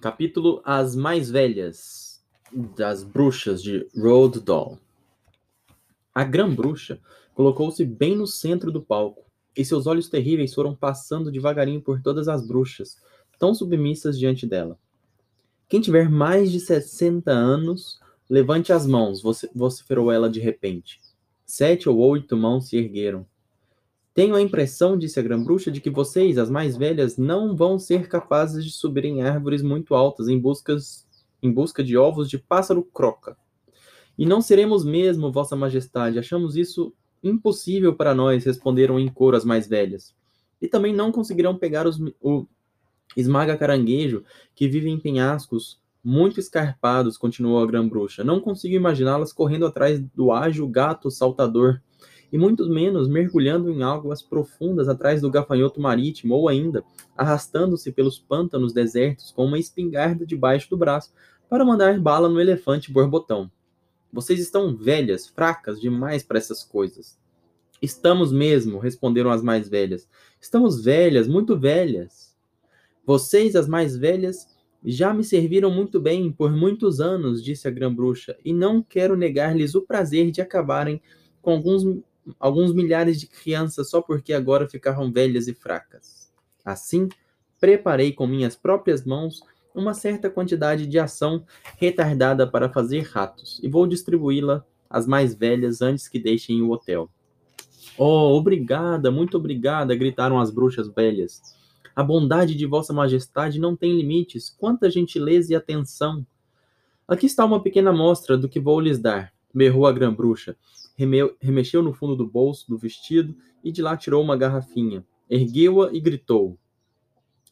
Capítulo As Mais Velhas das Bruxas de Road Doll. A Grã-Bruxa colocou-se bem no centro do palco, e seus olhos terríveis foram passando devagarinho por todas as bruxas, tão submissas diante dela. Quem tiver mais de 60 anos, levante as mãos, vociferou ela de repente. Sete ou oito mãos se ergueram. Tenho a impressão, disse a Grã-Bruxa, de que vocês, as mais velhas, não vão ser capazes de subir em árvores muito altas em, buscas, em busca de ovos de pássaro croca. E não seremos mesmo, Vossa Majestade. Achamos isso impossível para nós, responderam em coro as mais velhas. E também não conseguirão pegar os, o esmaga-caranguejo que vive em penhascos muito escarpados, continuou a Grã-Bruxa. Não consigo imaginá-las correndo atrás do ágil gato saltador e muito menos mergulhando em águas profundas atrás do gafanhoto marítimo, ou ainda arrastando-se pelos pântanos desertos com uma espingarda debaixo do braço para mandar bala no elefante borbotão. Vocês estão velhas, fracas demais para essas coisas. Estamos mesmo, responderam as mais velhas. Estamos velhas, muito velhas. Vocês, as mais velhas, já me serviram muito bem por muitos anos, disse a grã-bruxa, e não quero negar-lhes o prazer de acabarem com alguns alguns milhares de crianças só porque agora ficaram velhas e fracas. Assim, preparei com minhas próprias mãos uma certa quantidade de ação retardada para fazer ratos e vou distribuí-la às mais velhas antes que deixem o hotel. Oh, obrigada, muito obrigada! gritaram as bruxas velhas. A bondade de Vossa Majestade não tem limites. Quanta gentileza e atenção! Aqui está uma pequena amostra do que vou lhes dar, berrou a grã-bruxa, remexeu no fundo do bolso do vestido e de lá tirou uma garrafinha. Ergueu-a e gritou: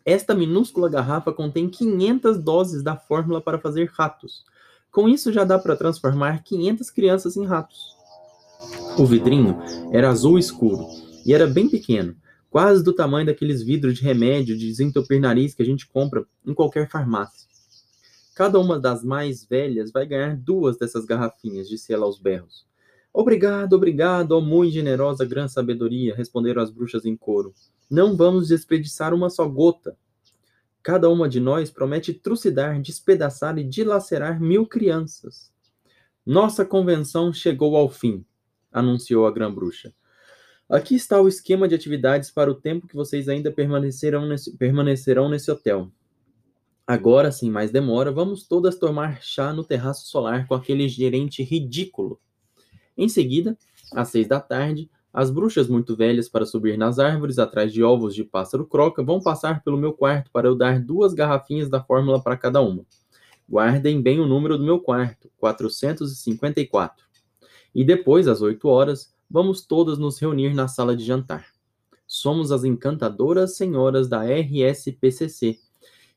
Esta minúscula garrafa contém 500 doses da fórmula para fazer ratos. Com isso já dá para transformar 500 crianças em ratos. O vidrinho era azul escuro e era bem pequeno, quase do tamanho daqueles vidros de remédio de desentupir nariz que a gente compra em qualquer farmácia. Cada uma das mais velhas vai ganhar duas dessas garrafinhas, disse ela aos berros. Obrigado, obrigado, ó muito generosa grã sabedoria, responderam as bruxas em coro. Não vamos desperdiçar uma só gota. Cada uma de nós promete trucidar, despedaçar e dilacerar mil crianças. Nossa convenção chegou ao fim, anunciou a grã-bruxa. Aqui está o esquema de atividades para o tempo que vocês ainda permanecerão nesse, permanecerão nesse hotel. Agora, sem mais demora, vamos todas tomar chá no terraço solar com aquele gerente ridículo. Em seguida, às seis da tarde, as bruxas muito velhas para subir nas árvores atrás de ovos de pássaro croca vão passar pelo meu quarto para eu dar duas garrafinhas da fórmula para cada uma. Guardem bem o número do meu quarto, 454. E depois, às oito horas, vamos todas nos reunir na sala de jantar. Somos as encantadoras senhoras da RSPCC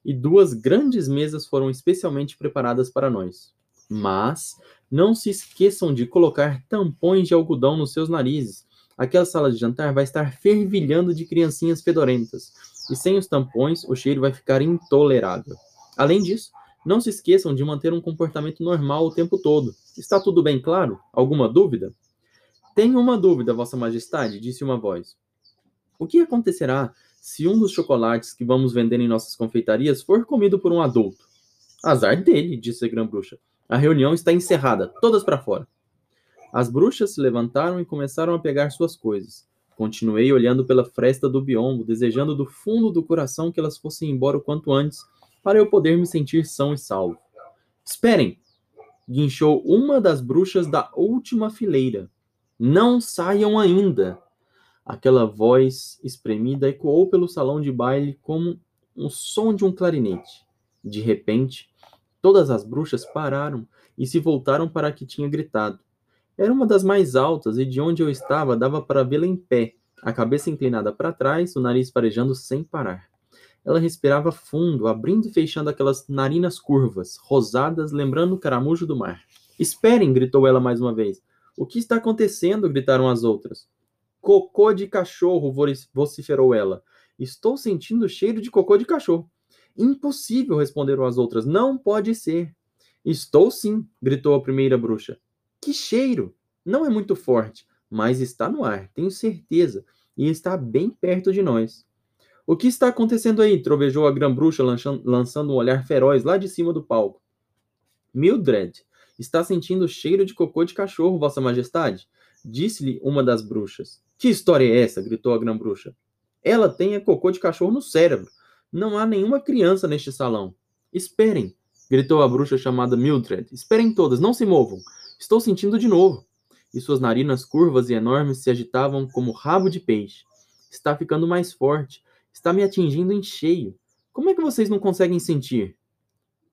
e duas grandes mesas foram especialmente preparadas para nós. Mas não se esqueçam de colocar tampões de algodão nos seus narizes. Aquela sala de jantar vai estar fervilhando de criancinhas fedorentas. E sem os tampões, o cheiro vai ficar intolerável. Além disso, não se esqueçam de manter um comportamento normal o tempo todo. Está tudo bem claro? Alguma dúvida? Tenho uma dúvida, Vossa Majestade, disse uma voz. O que acontecerá se um dos chocolates que vamos vender em nossas confeitarias for comido por um adulto? Azar dele, disse a grã-bruxa. A reunião está encerrada, todas para fora. As bruxas se levantaram e começaram a pegar suas coisas. Continuei olhando pela fresta do biombo, desejando do fundo do coração que elas fossem embora o quanto antes, para eu poder me sentir são e salvo. Esperem! guinchou uma das bruxas da última fileira. Não saiam ainda! Aquela voz espremida ecoou pelo salão de baile como o som de um clarinete. De repente, Todas as bruxas pararam e se voltaram para a que tinha gritado. Era uma das mais altas e de onde eu estava dava para vê-la em pé, a cabeça inclinada para trás, o nariz farejando sem parar. Ela respirava fundo, abrindo e fechando aquelas narinas curvas, rosadas, lembrando o caramujo do mar. Esperem! gritou ela mais uma vez. O que está acontecendo? gritaram as outras. Cocô de cachorro! vociferou ela. Estou sentindo o cheiro de cocô de cachorro. Impossível, responderam as outras. Não pode ser. Estou sim, gritou a primeira bruxa. Que cheiro! Não é muito forte, mas está no ar, tenho certeza, e está bem perto de nós. O que está acontecendo aí? trovejou a grã-bruxa, lançando um olhar feroz lá de cima do palco. Mildred, está sentindo cheiro de cocô de cachorro, Vossa Majestade? Disse-lhe uma das bruxas. Que história é essa? gritou a grã-bruxa. Ela tem cocô de cachorro no cérebro. Não há nenhuma criança neste salão. Esperem, gritou a bruxa chamada Mildred. Esperem todas, não se movam. Estou sentindo de novo. E suas narinas curvas e enormes se agitavam como rabo de peixe. Está ficando mais forte. Está me atingindo em cheio. Como é que vocês não conseguem sentir?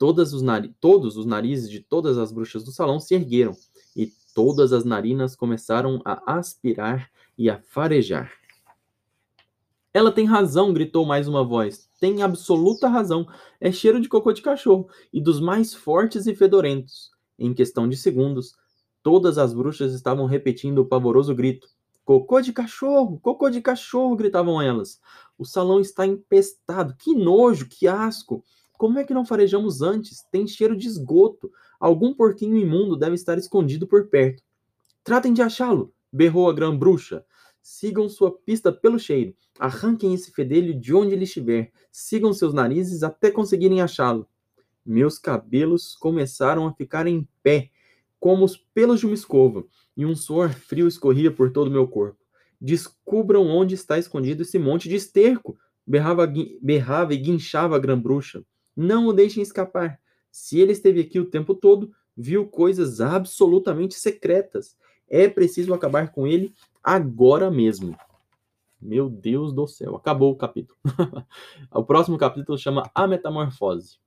Os todos os narizes de todas as bruxas do salão se ergueram, e todas as narinas começaram a aspirar e a farejar. Ela tem razão, gritou mais uma voz. Tem absoluta razão. É cheiro de cocô de cachorro e dos mais fortes e fedorentos. Em questão de segundos, todas as bruxas estavam repetindo o pavoroso grito. Cocô de cachorro! Cocô de cachorro! gritavam elas. O salão está empestado. Que nojo, que asco! Como é que não farejamos antes? Tem cheiro de esgoto. Algum porquinho imundo deve estar escondido por perto. Tratem de achá-lo! berrou a grã-bruxa. Sigam sua pista pelo cheiro. Arranquem esse fedelho de onde ele estiver. Sigam seus narizes até conseguirem achá-lo. Meus cabelos começaram a ficar em pé, como os pelos de uma escova, e um suor frio escorria por todo o meu corpo. Descubram onde está escondido esse monte de esterco! Berrava, berrava e guinchava a grã-bruxa. Não o deixem escapar. Se ele esteve aqui o tempo todo, viu coisas absolutamente secretas. É preciso acabar com ele agora mesmo. Meu Deus do céu, acabou o capítulo. o próximo capítulo chama A Metamorfose,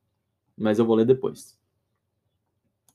mas eu vou ler depois.